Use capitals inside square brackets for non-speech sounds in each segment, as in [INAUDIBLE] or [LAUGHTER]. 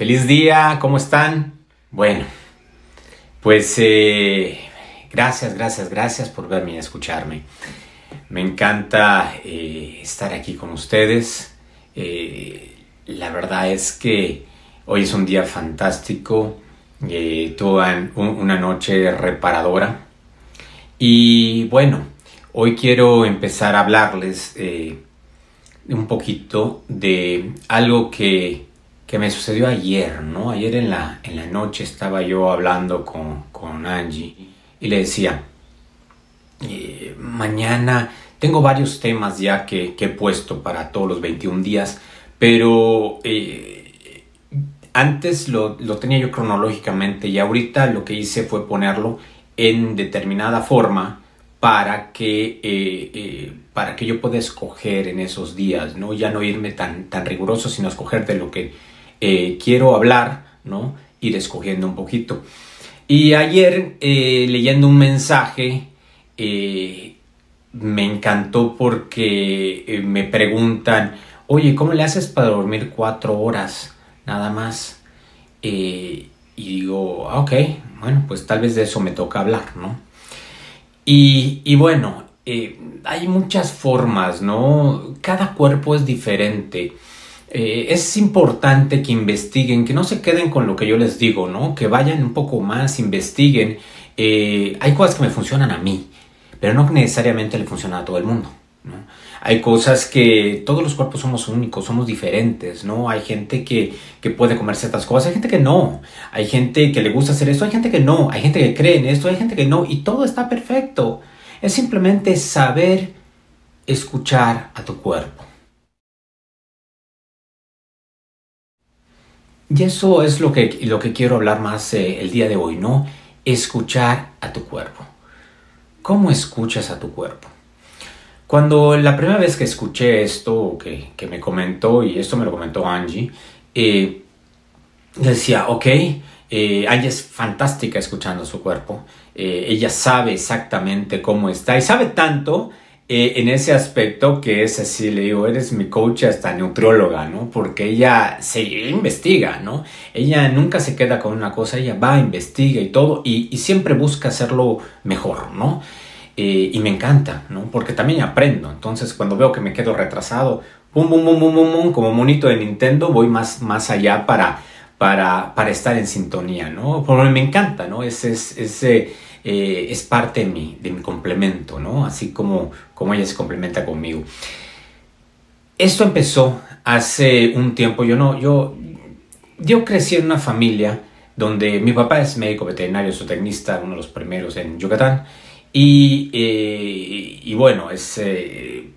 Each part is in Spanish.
Feliz día, ¿cómo están? Bueno, pues eh, gracias, gracias, gracias por verme y escucharme. Me encanta eh, estar aquí con ustedes. Eh, la verdad es que hoy es un día fantástico. tuve una noche reparadora. Y bueno, hoy quiero empezar a hablarles un poquito de algo que que me sucedió ayer, ¿no? Ayer en la, en la noche estaba yo hablando con, con Angie y le decía, eh, mañana tengo varios temas ya que, que, he puesto para todos los 21 días, pero eh, antes lo, lo, tenía yo cronológicamente y ahorita lo que hice fue ponerlo en determinada forma para que, eh, para que yo pueda escoger en esos días, ¿no? Ya no irme tan, tan riguroso, sino escoger de lo que eh, quiero hablar, ¿no? Ir escogiendo un poquito. Y ayer eh, leyendo un mensaje, eh, me encantó porque me preguntan, oye, ¿cómo le haces para dormir cuatro horas nada más? y digo, ah, ok, bueno, pues tal vez de eso me toca hablar, ¿no? Y, y bueno, hay muchas formas, ¿no? Cada cuerpo es diferente. Eh, es importante que investiguen, que no se queden con lo que yo les digo, ¿no? Que vayan un poco más, investiguen. Eh, hay cosas que me funcionan a mí, pero no necesariamente le funcionan a todo el mundo. Hay cosas que todos los cuerpos somos únicos, somos diferentes, ¿no? Hay gente que, que puede comer ciertas cosas, hay gente que no. Hay gente que le gusta hacer esto, hay gente que no. Hay gente que cree en esto, hay gente que no. Y todo está perfecto. Es simplemente saber escuchar a tu cuerpo. Y eso es lo que, lo que quiero hablar más eh, el día de hoy, ¿no? Escuchar a tu cuerpo. ¿Cómo escuchas a tu cuerpo? Cuando la primera vez que escuché esto, que, que me comentó, y esto me lo comentó Angie, eh, decía, ok, eh, Angie es fantástica escuchando su cuerpo, ella sabe exactamente cómo está y sabe tanto eh, en ese aspecto que es así, le digo, eres mi coach hasta nutrióloga, ¿no? Porque ella se investiga, ¿no? Ella nunca se queda con una cosa, ella va, investiga y todo, y, siempre busca hacerlo mejor, ¿no? Eh, y me encanta, ¿no? Porque también aprendo. Entonces, cuando veo que me quedo retrasado, pum, pum, pum, pum, pum, como monito de Nintendo, voy más, más allá para, para, para estar en sintonía, ¿no? Porque me encanta, ¿no? Ese, ese eh, es parte de mi, de mi complemento, ¿no? Así como, como ella se complementa conmigo. Esto empezó hace un tiempo, yo no, yo, yo crecí en una familia donde mi papá es médico veterinario, zootecnista, uno de los primeros en Yucatán, y, eh, y bueno, es eh,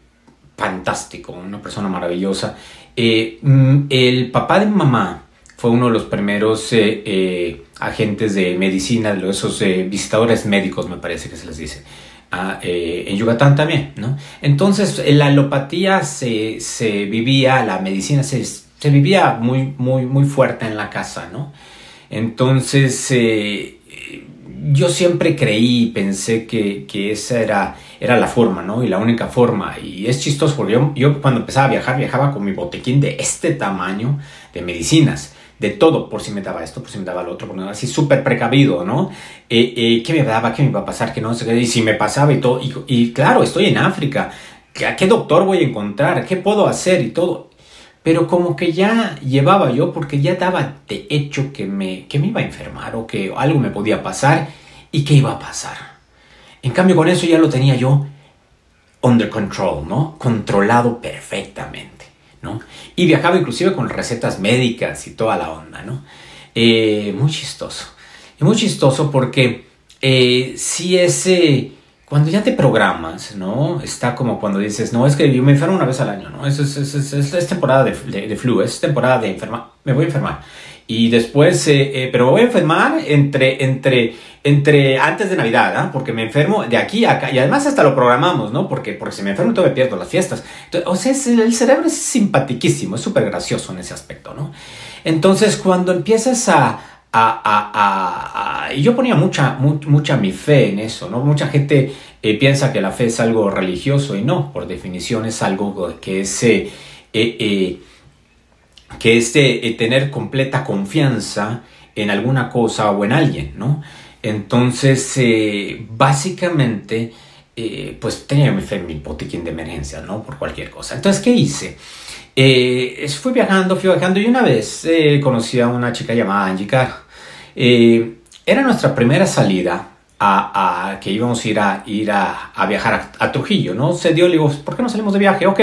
fantástico, una persona maravillosa. Mm, el papá de mamá fue uno de los primeros eh, eh, agentes de medicina, de esos eh, visitadores médicos, me parece que se les dice. Ah, en Yucatán también, ¿no? Entonces, la alopatía se, se vivía, la medicina se, se, vivía muy, muy, muy fuerte en la casa, ¿no? Entonces, yo siempre creí y pensé que, que, esa era, era la forma, ¿no? Y la única forma. Y es chistoso porque yo, yo cuando empezaba a viajar, viajaba con mi botequín de este tamaño de medicinas de todo, por si me daba esto, por si me daba lo otro, por así súper precavido, ¿no? Eh, eh, ¿Qué me daba? ¿Qué me iba a pasar? Que no Y si me pasaba y todo, y, claro, estoy en África, ¿a qué doctor voy a encontrar? ¿Qué puedo hacer? Y todo. Pero como que ya llevaba yo, porque ya daba de hecho que me, que me iba a enfermar o que algo me podía pasar y que iba a pasar. En cambio, con eso ya lo tenía yo under control, ¿no? Controlado perfectamente. Y viajaba inclusive con recetas médicas y toda la onda, ¿no? Eh, muy chistoso. Muy chistoso porque eh, si ese... Cuando ya te programas, ¿no? Está como cuando dices, no, es que yo me enfermo una vez al año, ¿no? Es, es, temporada de, de, flu, es temporada de enfermar, me voy a enfermar. Y después, eh, pero me voy a enfermar entre, entre entre antes de Navidad, ¿ah? porque me enfermo de aquí a acá, y además hasta lo programamos, ¿no? Porque, porque si me enfermo todo me pierdo las fiestas. o sea, el cerebro es simpatiquísimo, es súper gracioso en ese aspecto, ¿no? Entonces, cuando empiezas a, a, a, y yo ponía mucha, mucha mi fe en eso, ¿no? Mucha gente eh, piensa que la fe es algo religioso y no, por definición es algo que es... Eh, eh, que es de tener completa confianza en alguna cosa o en alguien, ¿no? Entonces, básicamente, pues tenía mi, mi botiquín de emergencia, ¿no? Por cualquier cosa. Entonces, ¿qué hice? Eh, fui viajando, fui viajando y una vez eh, conocí a una chica llamada Angie Carr. Eh, era nuestra primera salida a, que íbamos a ir a, ir a, viajar a, Trujillo, ¿no? Se dio, le digo, ¿por qué no salimos de viaje? Ok.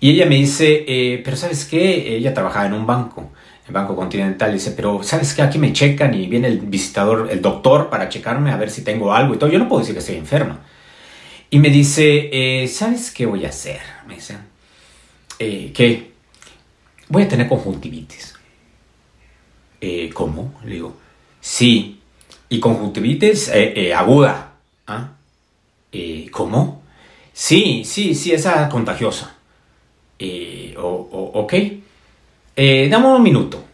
Y ella me dice, eh, pero ¿sabes qué? Ella trabajaba en un banco, el Banco Continental. Dice, pero ¿sabes qué? Aquí me checan y viene el visitador, el doctor, para checarme a ver si tengo algo y todo. Yo no puedo decir que estoy enferma. Y me dice, ¿sabes qué voy a hacer? Me dice, eh, que voy a tener conjuntivitis. Eh, ¿Cómo? Le digo, sí, y conjuntivitis eh, aguda. ¿Ah? ¿Cómo? Sí, sí, sí, esa contagiosa. Ok. dame un minuto.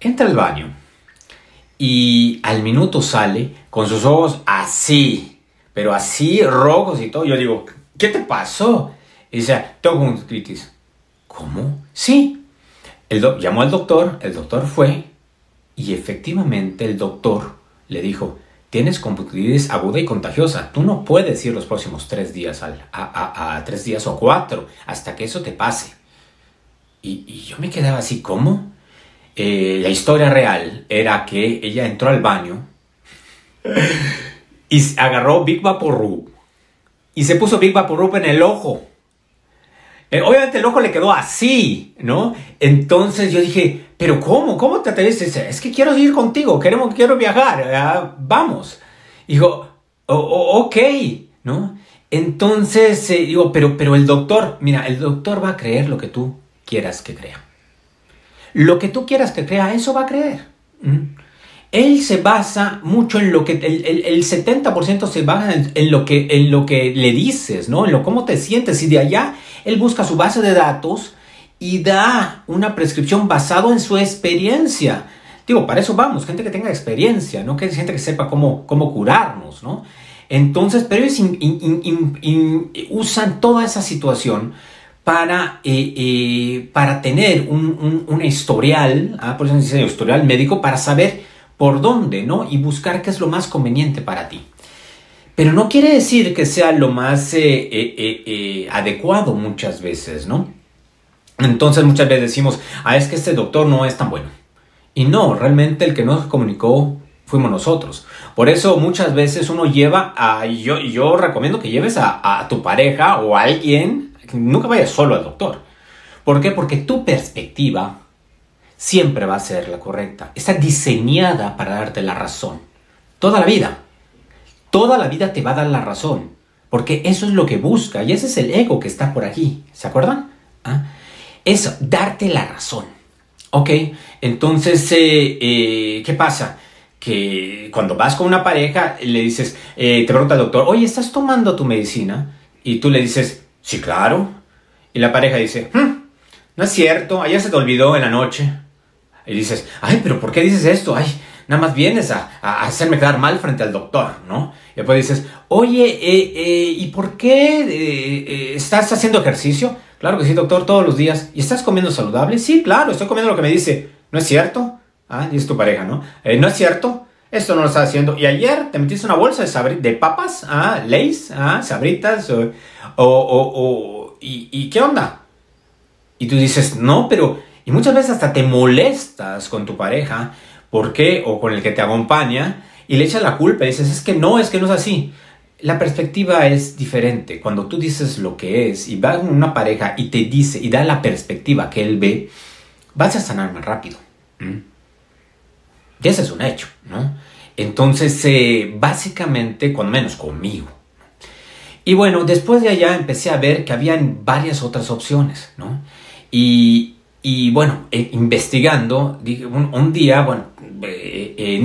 Entra al baño y al minuto sale con sus ojos así, pero así rojos y todo. Yo digo, ¿qué te pasó? Y dice, tengo conjuntivitis. ¿Cómo? Sí. Llamó al doctor, el doctor fue y efectivamente el doctor le dijo, tienes conjuntivitis aguda y contagiosa, tú no puedes ir los próximos tres días, a, tres días o cuatro, hasta que eso te pase. Y, yo me quedaba así, ¿cómo? Eh, la historia real era que ella entró al baño y agarró Big Vaporub y se puso Big Vaporub en el ojo. Eh, obviamente el ojo le quedó así, ¿no? Entonces yo dije, pero ¿cómo? ¿Cómo te atreves? Es que quiero ir contigo, queremos, quiero viajar, vamos. dijo, ok, ¿no? Entonces eh, digo, pero, pero el doctor, mira, el doctor va a creer lo que tú quieras que crea. Lo que tú quieras que crea, eso va a creer. Él se basa mucho en lo que, el, el, 70% se basa en, lo que, en lo que le dices, ¿no? En lo cómo te sientes y de allá él busca su base de datos y da una prescripción basado en su experiencia. Digo, para eso vamos, gente que tenga experiencia, no que gente que sepa cómo, cómo curarnos, ¿no? Entonces, pero ellos usan toda esa situación para, eh, eh, para tener un, historial, ¿ah? por eso se dice historial médico, para saber por dónde, ¿no? Y buscar qué es lo más conveniente para ti. Pero no quiere decir que sea lo más eh, adecuado muchas veces, ¿no? Entonces muchas veces decimos, ah, es que este doctor no es tan bueno. Y no, realmente el que nos comunicó fuimos nosotros. Por eso muchas veces uno lleva a, yo, yo recomiendo que lleves a, tu pareja o a alguien, nunca vayas solo al doctor. ¿Por qué? Porque tu perspectiva siempre va a ser la correcta. Está diseñada para darte la razón. Toda la vida toda la vida te va a dar la razón, porque eso es lo que busca y ese es el ego que está por aquí, ¿se acuerdan? ¿Ah? Eso, darte la razón. ¿Ok? Entonces, eh, eh, ¿qué pasa? Que cuando vas con una pareja, le dices, eh, te pregunta el doctor, oye, ¿estás tomando tu medicina? Y tú le dices, sí, claro. Y la pareja dice, hmm, no es cierto, ayer se te olvidó en la noche. Y dices, ay, pero ¿por qué dices esto? Ay, nada más vienes a, hacerme quedar mal frente al doctor, ¿no? Y después dices, oye, ¿y por qué estás haciendo ejercicio? Claro que sí, doctor, todos los días. ¿Y estás comiendo saludable? Sí, claro, estoy comiendo lo que me dice. ¿No es cierto? Ah, es tu pareja, ¿no? ¿No es cierto? Esto no lo estás haciendo. Y ayer te metiste una bolsa de, de papas, ah, Lays, ah, sabritas, o, o, o, y, ¿y qué onda? Y tú dices, no, pero... Y muchas veces hasta te molestas con tu pareja ¿Por qué? O con el que te acompaña y le echas la culpa y dices, es que no, es que no es así. La perspectiva es diferente. Cuando tú dices lo que es y va una pareja y te dice y da la perspectiva que él ve, vas a sanar más rápido. Y ese es un hecho, ¿no? Entonces, eh, básicamente, cuando menos conmigo. Y bueno, después de allá empecé a ver que habían varias otras opciones, ¿no? Y, y bueno, eh, investigando, un, día, bueno, eh,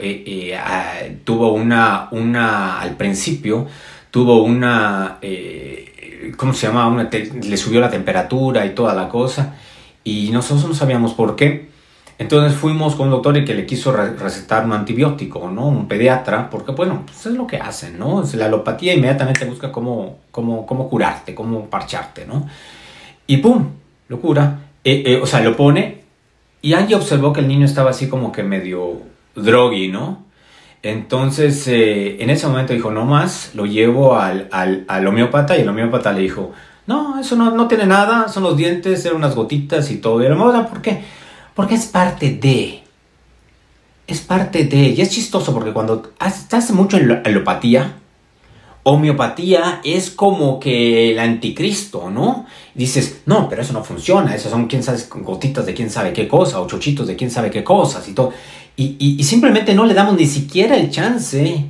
eh, Nino ah, tuvo una, una, al principio, tuvo una, ¿cómo se llama? le subió la temperatura y toda la cosa, y nosotros no sabíamos por qué. Entonces fuimos con un doctor y que le quiso recetar un antibiótico, ¿no? Un pediatra, porque bueno, pues es lo que hacen, ¿no? La alopatía inmediatamente busca cómo, cómo, cómo curarte, cómo parcharte, ¿no? Y ¡pum! Locura eh, eh, o sea, lo pone y Angie observó que el niño estaba así como que medio drogui, ¿no? Entonces, eh, en ese momento dijo, no más, lo llevo al, al, al, homeópata y el homeópata le dijo, no, eso no, no, tiene nada, son los dientes, eran unas gotitas y todo. Y el ¿por qué? Porque es parte de, es parte de, y es chistoso porque cuando estás mucho en la alopatía, homeopatía es como que el anticristo, ¿no? Dices, no, pero eso no funciona, esas son quién sabe, gotitas de quién sabe qué cosa, o chochitos de quién sabe qué cosas y todo. Y, simplemente no le damos ni siquiera el chance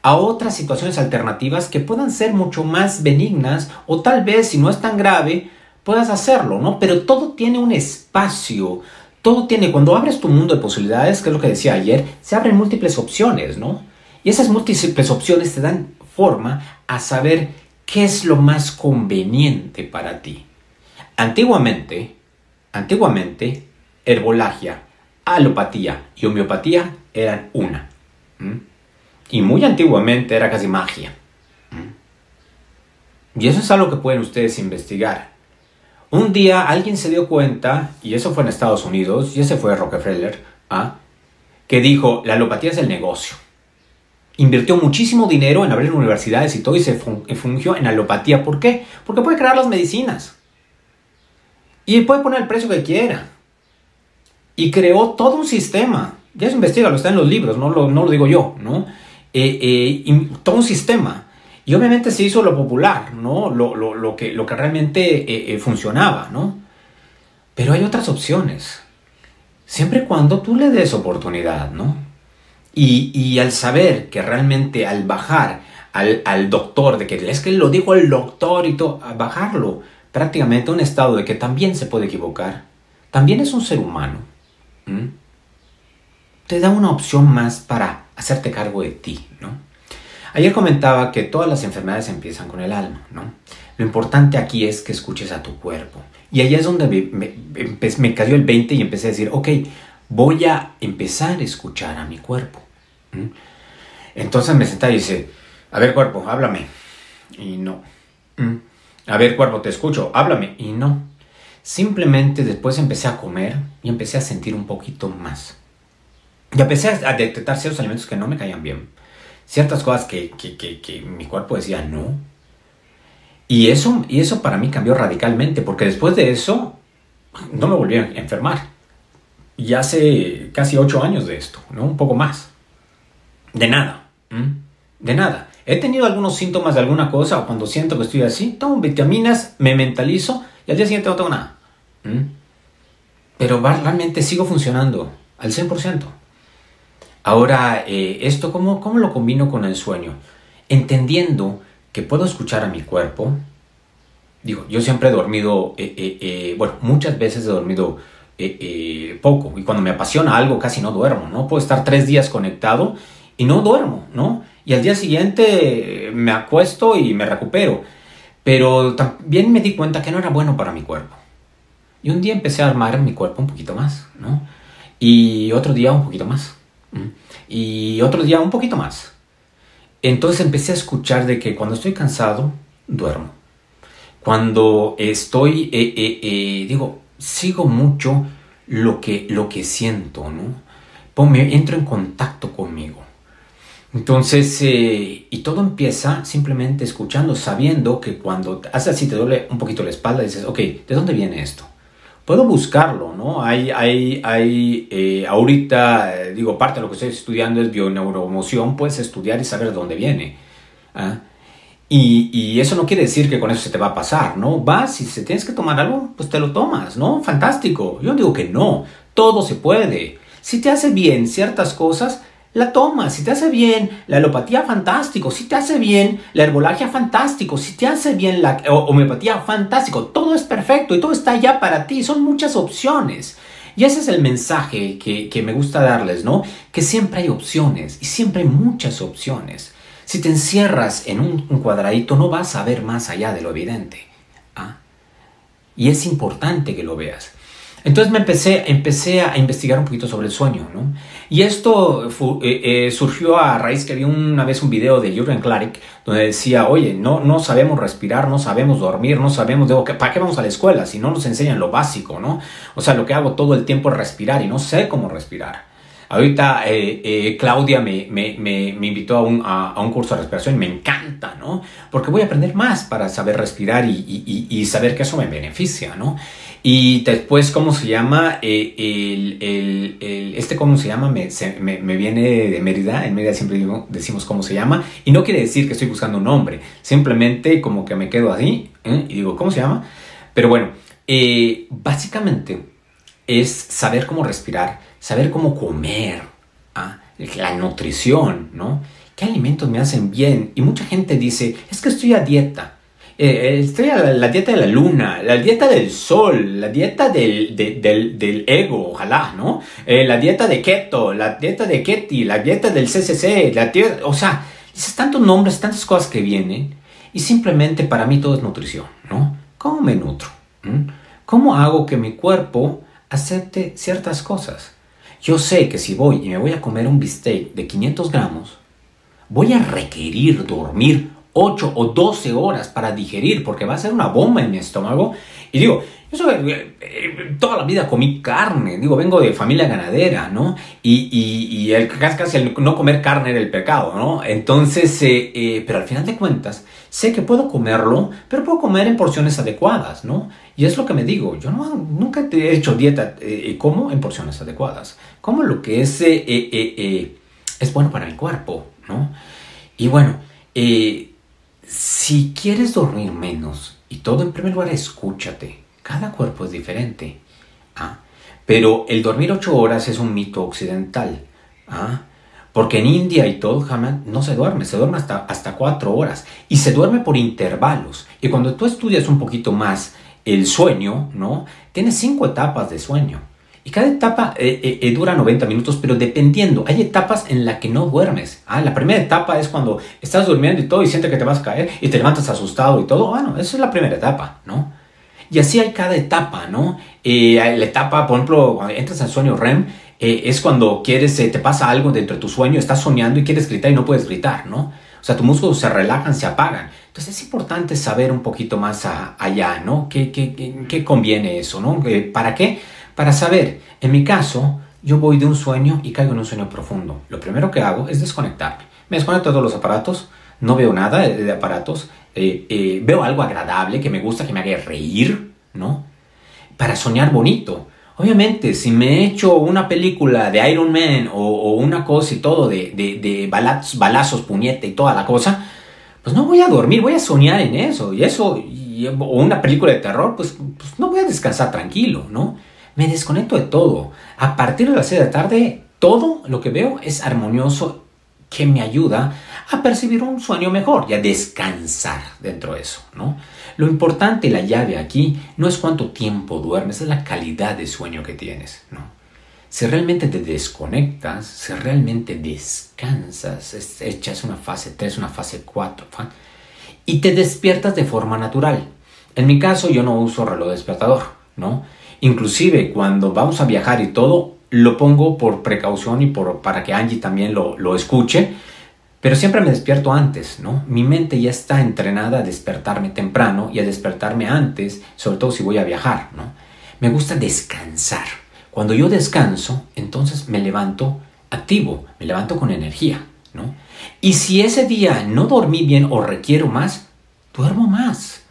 a otras situaciones alternativas que puedan ser mucho más benignas o tal vez si no es tan grave puedas hacerlo, ¿no? Pero todo tiene un espacio, todo tiene, cuando abres tu mundo de posibilidades, que es lo que decía ayer, se abren múltiples opciones, ¿no? Y esas múltiples opciones te dan forma a saber qué es lo más conveniente para ti. Antiguamente, antiguamente, herbolagia, alopatía y homeopatía eran una. Y muy antiguamente era casi magia. Y eso es algo que pueden ustedes investigar. Un día alguien se dio cuenta, y eso fue en Estados Unidos, y ese fue Rockefeller, ¿ah? que dijo, la alopatía es el negocio invirtió muchísimo dinero en abrir universidades y todo y se fungió en alopatía. ¿Por qué? Porque puede crear las medicinas. Y puede poner el precio que quiera. Y creó todo un sistema. Ya se investiga, lo está en los libros, no lo, no lo digo yo, ¿no? Eh, eh, todo un sistema. Y obviamente se hizo lo popular, ¿no? Lo, lo, que, lo que realmente eh, funcionaba, ¿no? Pero hay otras opciones. Siempre y cuando tú le des oportunidad, ¿no? Y, al saber que realmente al bajar al, doctor, de que es que lo dijo el doctor y todo, a bajarlo prácticamente a un estado de que también se puede equivocar, también es un ser humano, te da una opción más para hacerte cargo de ti, ¿no? Ayer comentaba que todas las enfermedades empiezan con el alma, ¿no? Lo importante aquí es que escuches a tu cuerpo. Y ahí es donde me, cayó el 20 y empecé a decir, ok, voy a empezar a escuchar a mi cuerpo. Entonces me senté y dice, a ver cuerpo, háblame. Y no. A ver cuerpo, te escucho, háblame. Y no. Simplemente después empecé a comer y empecé a sentir un poquito más. Y empecé a detectar ciertos alimentos que no me caían bien. Ciertas cosas que, que, mi cuerpo decía no. Y eso, y eso para mí cambió radicalmente, porque después de eso no me volví a enfermar. Y hace casi ocho años de esto, ¿no? Un poco más. De nada. De nada. He tenido algunos síntomas de alguna cosa o cuando siento que estoy así, tomo vitaminas, me mentalizo y al día siguiente no tengo nada. Pero realmente sigo funcionando al 100%. Ahora, eh, ¿esto cómo, cómo lo combino con el sueño? Entendiendo que puedo escuchar a mi cuerpo. Digo, yo siempre he dormido, eh, eh, bueno, muchas veces he dormido poco y cuando me apasiona algo casi no duermo, ¿no? Puedo estar tres días conectado y no duermo, ¿no? Y al día siguiente me acuesto y me recupero. Pero también me di cuenta que no era bueno para mi cuerpo. Y un día empecé a armar mi cuerpo un poquito más, ¿no? Y otro día un poquito más. Y otro día un poquito más. Entonces empecé a escuchar de que cuando estoy cansado, duermo. Cuando estoy, eh, eh, eh, digo, sigo mucho lo que, lo que siento, ¿no? me entro en contacto conmigo. Entonces, y todo empieza simplemente escuchando, sabiendo que cuando hace así, te duele un poquito la espalda, dices, ok, ¿de dónde viene esto? Puedo buscarlo, ¿no? Hay, hay, hay eh, ahorita, eh, digo, parte de lo que estoy estudiando es bioneuromoción, puedes estudiar y saber de dónde viene. ¿ah? Y, y, eso no quiere decir que con eso se te va a pasar, ¿no? Vas y si tienes que tomar algo, pues te lo tomas, ¿no? Fantástico. Yo digo que no, todo se puede. Si te hace bien ciertas cosas, la tomas. Si te hace bien la alopatía, fantástico. Si te hace bien la herbolagia, fantástico. Si te hace bien la homeopatía, fantástico. Todo es perfecto y todo está ya para ti. Son muchas opciones. Y ese es el mensaje que, me gusta darles, ¿no? Que siempre hay opciones y siempre hay muchas opciones. Si te encierras en un, cuadradito, no vas a ver más allá de lo evidente. ¿ah? Y es importante que lo veas. Entonces me empecé, empecé a investigar un poquito sobre el sueño, ¿no? Y esto eh, eh, surgió a raíz que había una vez un video de Jürgen Klarik donde decía, oye, no, no sabemos respirar, no sabemos dormir, no sabemos, de, ¿para qué vamos a la escuela si no nos enseñan lo básico, ¿no? O sea, lo que hago todo el tiempo es respirar y no sé cómo respirar. Ahorita eh, Claudia me, me, me, invitó a un, a, un, curso de respiración y me encanta, ¿no? Porque voy a aprender más para saber respirar y, y, saber que eso me beneficia, ¿no? Y después, ¿cómo se llama? Eh, el, el, el, este, ¿cómo se llama? Me, me, me, viene de Mérida. En Mérida siempre digo, decimos cómo se llama. Y no quiere decir que estoy buscando un nombre. Simplemente como que me quedo así ¿eh? y digo, ¿cómo se llama? Pero bueno, eh, básicamente es saber cómo respirar, saber cómo comer, ¿ah? la nutrición, ¿no? ¿Qué alimentos me hacen bien? Y mucha gente dice, es que estoy a dieta. Eh, estoy a la, dieta de la luna, la dieta del sol, la dieta del, del, ego, ojalá, ¿no? Eh, la dieta de keto, la dieta de keti, la dieta del CCC, la dieta, o sea, dices tantos nombres, tantas cosas que vienen y simplemente para mí todo es nutrición, ¿no? ¿Cómo me nutro? ¿Mm? ¿Cómo hago que mi cuerpo acepte ciertas cosas? Yo sé que si voy y me voy a comer un bistec de 500 gramos, voy a requerir dormir 8 o 12 horas para digerir, porque va a ser una bomba en mi estómago. Y digo, yo eh, eh, toda la vida comí carne, digo, vengo de familia ganadera, ¿no? Y, y, el, casi el no comer carne era el pecado, ¿no? Entonces, eh, pero al final de cuentas, sé que puedo comerlo, pero puedo comer en porciones adecuadas, ¿no? Y es lo que me digo, yo no, nunca he hecho dieta, como en porciones adecuadas, como lo que es, es bueno para el cuerpo, ¿no? Y bueno, eh, si quieres dormir menos, y todo en primer lugar, escúchate. Cada cuerpo es diferente. ¿ah? Pero el dormir ocho horas es un mito occidental. ¿ah? Porque en India y todo, jamás no se duerme, se duerme hasta, hasta cuatro horas. Y se duerme por intervalos. Y cuando tú estudias un poquito más el sueño, ¿no? Tienes cinco etapas de sueño. Y cada etapa eh, eh, eh, dura 90 minutos, pero dependiendo, hay etapas en las que no duermes. Ah, la primera etapa es cuando estás durmiendo y todo y sientes que te vas a caer y te levantas asustado y todo. Bueno, esa es la primera etapa, ¿no? Y así hay cada etapa, ¿no? la etapa, por ejemplo, cuando entras al sueño REM, es cuando quieres, te pasa algo dentro de tu sueño, estás soñando y quieres gritar y no puedes gritar, ¿no? O sea, tus músculos se relajan, se apagan. Entonces es importante saber un poquito más allá, ¿no? ¿Qué, conviene eso, ¿no? ¿Para qué? Para saber, en mi caso, yo voy de un sueño y caigo en un sueño profundo. Lo primero que hago es desconectarme. Me desconecto de todos los aparatos, no veo nada de, aparatos, eh, eh, veo algo agradable que me gusta, que me haga reír, ¿no? Para soñar bonito. Obviamente, si me he hecho una película de Iron Man o, una cosa y todo de, de, balazos, balazos, puñete y toda la cosa, pues no voy a dormir, voy a soñar en eso. Y eso, o una película de terror, pues, pues no voy a descansar tranquilo, ¿no? me desconecto de todo. A partir de las 6 de la tarde, todo lo que veo es armonioso que me ayuda a percibir un sueño mejor y a descansar dentro de eso, ¿no? Lo importante, la llave aquí, no es cuánto tiempo duermes, es la calidad de sueño que tienes, ¿no? Si realmente te desconectas, si realmente descansas, echas una fase 3, una fase 4, y te despiertas de forma natural. En mi caso, yo no uso reloj despertador, ¿no? Inclusive cuando vamos a viajar y todo, lo pongo por precaución y por, para que Angie también lo, lo escuche. Pero siempre me despierto antes, ¿no? Mi mente ya está entrenada a despertarme temprano y a despertarme antes, sobre todo si voy a viajar, ¿no? Me gusta descansar. Cuando yo descanso, entonces me levanto activo, me levanto con energía, ¿no? Y si ese día no dormí bien o requiero más, duermo más.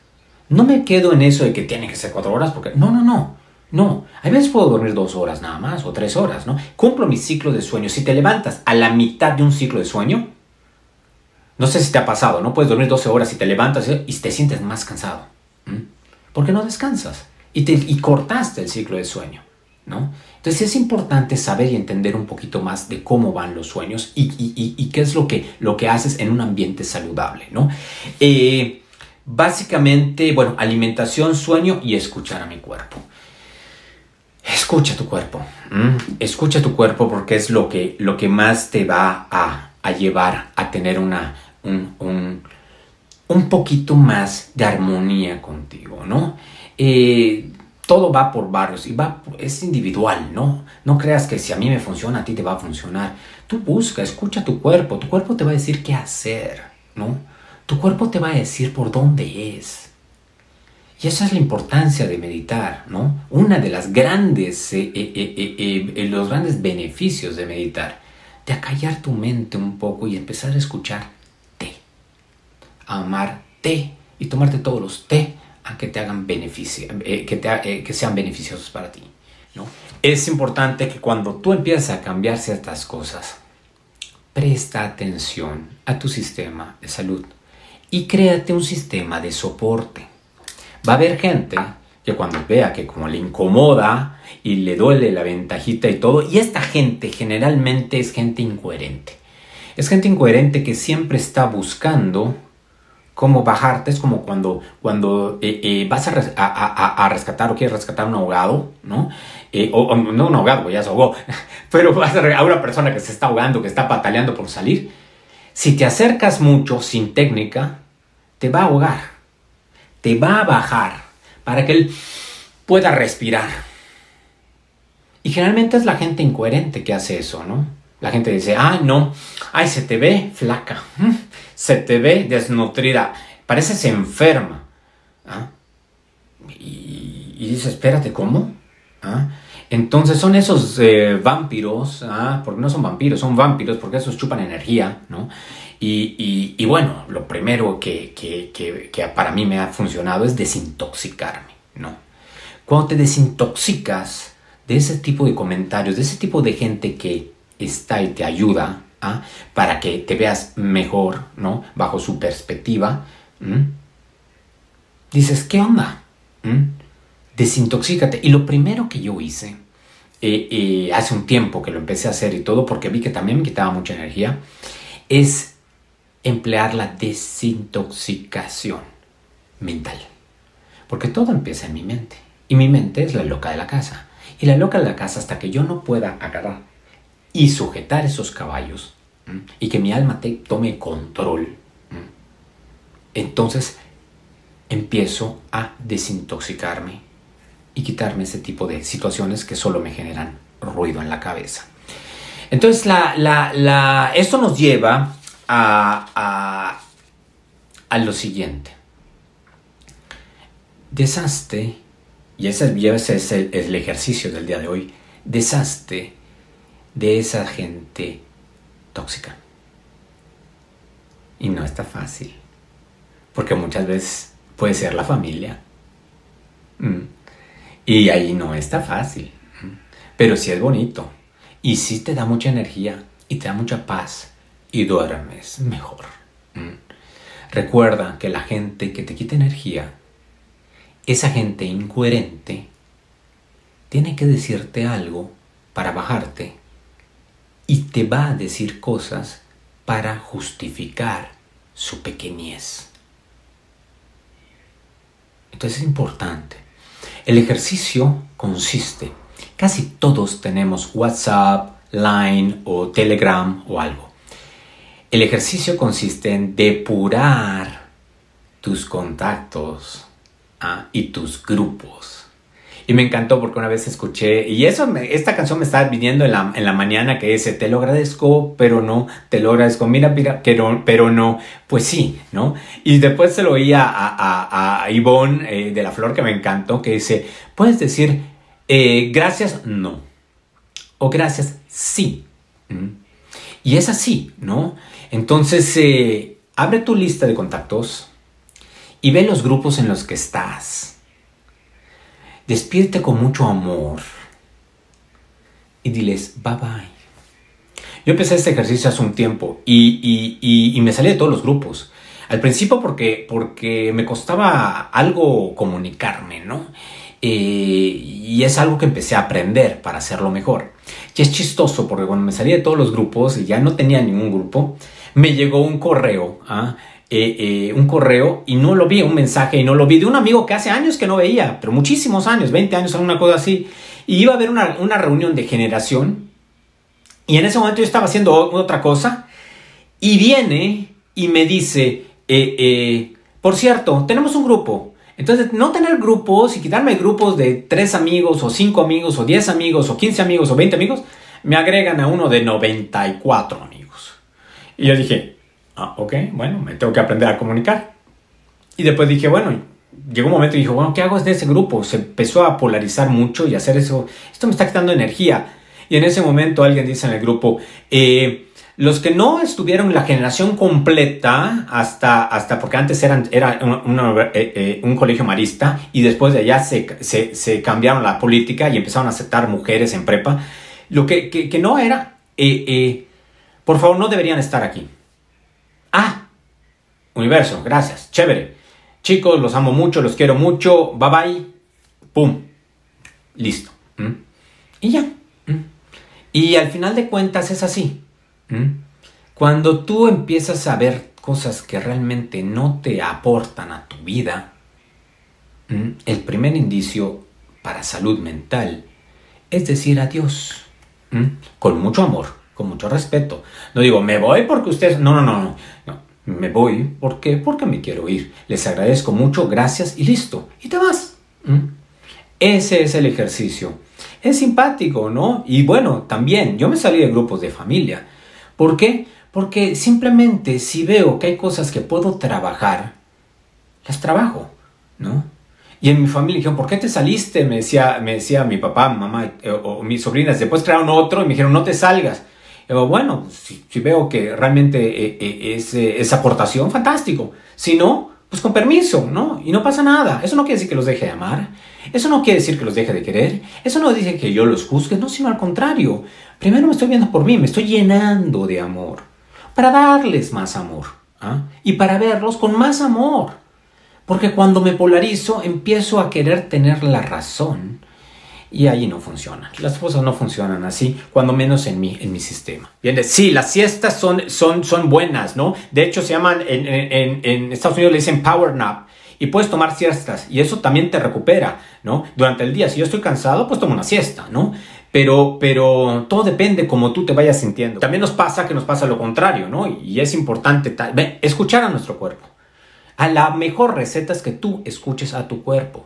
No me quedo en eso de que tiene que ser cuatro horas porque... No, no, no. No, a veces puedo dormir dos horas nada más o tres horas, ¿no? Cumplo mi ciclo de sueño. Si te levantas a la mitad de un ciclo de sueño, no sé si te ha pasado, ¿no? Puedes dormir 12 horas y te levantas y te sientes más cansado. Porque no descansas y, te, y cortaste el ciclo de sueño, ¿no? Entonces es importante saber y entender un poquito más de cómo van los sueños y, qué es lo que, lo que haces en un ambiente saludable, ¿no? Eh, básicamente, bueno, alimentación, sueño y escuchar a mi cuerpo. Escucha tu cuerpo. Escucha tu cuerpo porque es lo que, lo que más te va a, llevar a tener una, un, un, poquito más de armonía contigo, ¿no? Eh, todo va por barrios y va, es individual, ¿no? No creas que si a mí me funciona, a ti te va a funcionar. Tú busca, escucha tu cuerpo, tu cuerpo te va a decir qué hacer, ¿no? Tu cuerpo te va a decir por dónde es. Y esa es la importancia de meditar, ¿no? Una de las grandes, eh, eh, eh, los grandes beneficios de meditar, de acallar tu mente un poco y empezar a escuchar té, a amar té y tomarte todos los té a que te hagan beneficio, que, te, que sean beneficiosos para ti, ¿no? Es importante que cuando tú empiezas a cambiar ciertas cosas, presta atención a tu sistema de salud y créate un sistema de soporte Va a haber gente que cuando vea que como le incomoda y le duele la ventajita y todo, y esta gente generalmente es gente incoherente. Es gente incoherente que siempre está buscando cómo bajarte. Es como cuando, cuando eh, eh, vas a, rescatar o quieres rescatar a un ahogado, ¿no? Eh, o, no un ahogado, ya se ahogó, [LAUGHS] pero vas a, a una persona que se está ahogando, que está pataleando por salir. Si te acercas mucho sin técnica, te va a ahogar te va a bajar para que él pueda respirar. Y generalmente es la gente incoherente que hace eso, ¿no? La gente dice, ah, no, ay, se te ve flaca, se te ve desnutrida, pareces enferma. ¿Ah? Y, y, dice, espérate, ¿cómo? ¿Ah? Entonces son esos eh, vampiros, ¿ah? porque no son vampiros, son vampiros porque esos chupan energía, ¿no? Y, bueno, lo primero que, para mí me ha funcionado es desintoxicarme, ¿no? Cuando te desintoxicas de ese tipo de comentarios, de ese tipo de gente que está y te ayuda ¿ah? para que te veas mejor, ¿no? Bajo su perspectiva, dices, ¿qué onda? Desintoxícate. Y lo primero que yo hice, eh, eh, hace un tiempo que lo empecé a hacer y todo, porque vi que también me quitaba mucha energía, es emplear la desintoxicación mental. Porque todo empieza en mi mente. Y mi mente es la loca de la casa. Y la loca de la casa hasta que yo no pueda agarrar y sujetar esos caballos y que mi alma tome control. Entonces empiezo a desintoxicarme y quitarme ese tipo de situaciones que solo me generan ruido en la cabeza. Entonces la, la, esto nos lleva a, a, lo siguiente. Deshazte, y ese, es el, el ejercicio del día de hoy, deshazte de esa gente tóxica. Y no está fácil, porque muchas veces puede ser la familia. Mm. Y ahí no está fácil, mm. pero sí es bonito. Y sí te da mucha energía y te da mucha paz y duermes mejor. Mm. Recuerda que la gente que te quita energía, esa gente incoherente, tiene que decirte algo para bajarte y te va a decir cosas para justificar su pequeñez. Entonces es importante. El ejercicio consiste, casi todos tenemos WhatsApp, Line o Telegram o algo. El ejercicio consiste en depurar tus contactos ¿ah? y tus grupos. Y me encantó porque una vez escuché, y eso, esta canción me estaba viniendo en la, mañana que dice, te lo agradezco, pero no, te lo agradezco, mira, mira, pero, pero no, pues sí, ¿no? Y después se lo oí a, a, a, Ivonne eh, de la Flor, que me encantó, que dice, puedes decir, eh, gracias, no, o gracias, sí. Y es así, ¿no? Entonces, eh, abre tu lista de contactos y ve los grupos en los que estás. Despierte con mucho amor y diles bye bye. Yo empecé este ejercicio hace un tiempo y, me salí de todos los grupos. Al principio porque, porque me costaba algo comunicarme, ¿no? Eh, y es algo que empecé a aprender para hacerlo mejor. Y es chistoso porque cuando me salí de todos los grupos y ya no tenía ningún grupo, me llegó un correo, ¿ah? Eh, un correo y no lo vi, un mensaje y no lo vi de un amigo que hace años que no veía, pero muchísimos años, 20 años, una cosa así. Y iba a haber una, una reunión de generación y en ese momento yo estaba haciendo otra cosa y viene y me dice, eh, por cierto, tenemos un grupo, Entonces, no tener grupos y quitarme grupos de tres amigos o cinco amigos o diez amigos o quince amigos o veinte amigos, me agregan a uno de 94 amigos. Y yo dije, ah, ok, bueno, me tengo que aprender a comunicar. Y después dije, bueno, llegó un momento y dije, bueno, ¿qué hago de ese grupo? Se empezó a polarizar mucho y hacer eso, esto me está quitando energía. Y en ese momento alguien dice en el grupo, eh, los que no estuvieron la generación completa hasta, hasta porque antes eran, era eh, eh, un, colegio marista y después de allá se, se, cambiaron la política y empezaron a aceptar mujeres en prepa, lo que, que, no era, eh, por favor, no deberían estar aquí. Ah, universo, gracias, chévere. Chicos, los amo mucho, los quiero mucho, bye bye, pum, listo. Y ya. Y al final de cuentas es así. Cuando tú empiezas a ver cosas que realmente no te aportan a tu vida, el primer indicio para salud mental es decir adiós. Con mucho amor, con mucho respeto. No digo, me voy porque ustedes... No, no, no, no. Me voy porque, porque me quiero ir. Les agradezco mucho, gracias y listo. Y te vas. Ese es el ejercicio. Es simpático, ¿no? Y bueno, también yo me salí de grupos de familia. ¿Por qué? Porque simplemente si veo que hay cosas que puedo trabajar, las trabajo, ¿no? Y en mi familia dijeron, ¿por qué te saliste? Me decía, me decía mi papá, mamá eh, o, mis sobrinas. Después crearon otro y me dijeron, no te salgas. Bueno, si, veo que realmente eh, eh, es, es aportación, fantástico. Si no, pues con permiso, ¿no? Y no pasa nada. Eso no quiere decir que los deje de amar. Eso no quiere decir que los deje de querer. Eso no dice que yo los juzgue, no, sino al contrario. Primero me estoy viendo por mí, me estoy llenando de amor. Para darles más amor. ¿ah? Y para verlos con más amor. Porque cuando me polarizo, empiezo a querer tener la razón y ahí no funciona. Las cosas no funcionan así, cuando menos en mi, en mi sistema. Bien, sí, las siestas son, son, son buenas, ¿no? De hecho, se llaman, en, Estados Unidos le dicen power nap. Y puedes tomar siestas y eso también te recupera, ¿no? Durante el día, si yo estoy cansado, pues tomo una siesta, ¿no? Pero, pero todo depende como tú te vayas sintiendo. También nos pasa que nos pasa lo contrario, ¿no? Y es importante escuchar a nuestro cuerpo. A la mejor receta es que tú escuches a tu cuerpo.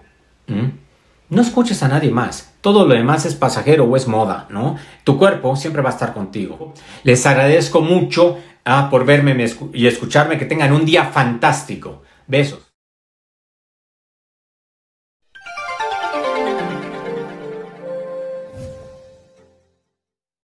No escuches a nadie más. Todo lo demás es pasajero o es moda, ¿no? Tu cuerpo siempre va a estar contigo. Les agradezco mucho ah, por verme y escucharme. Que tengan un día fantástico. Besos.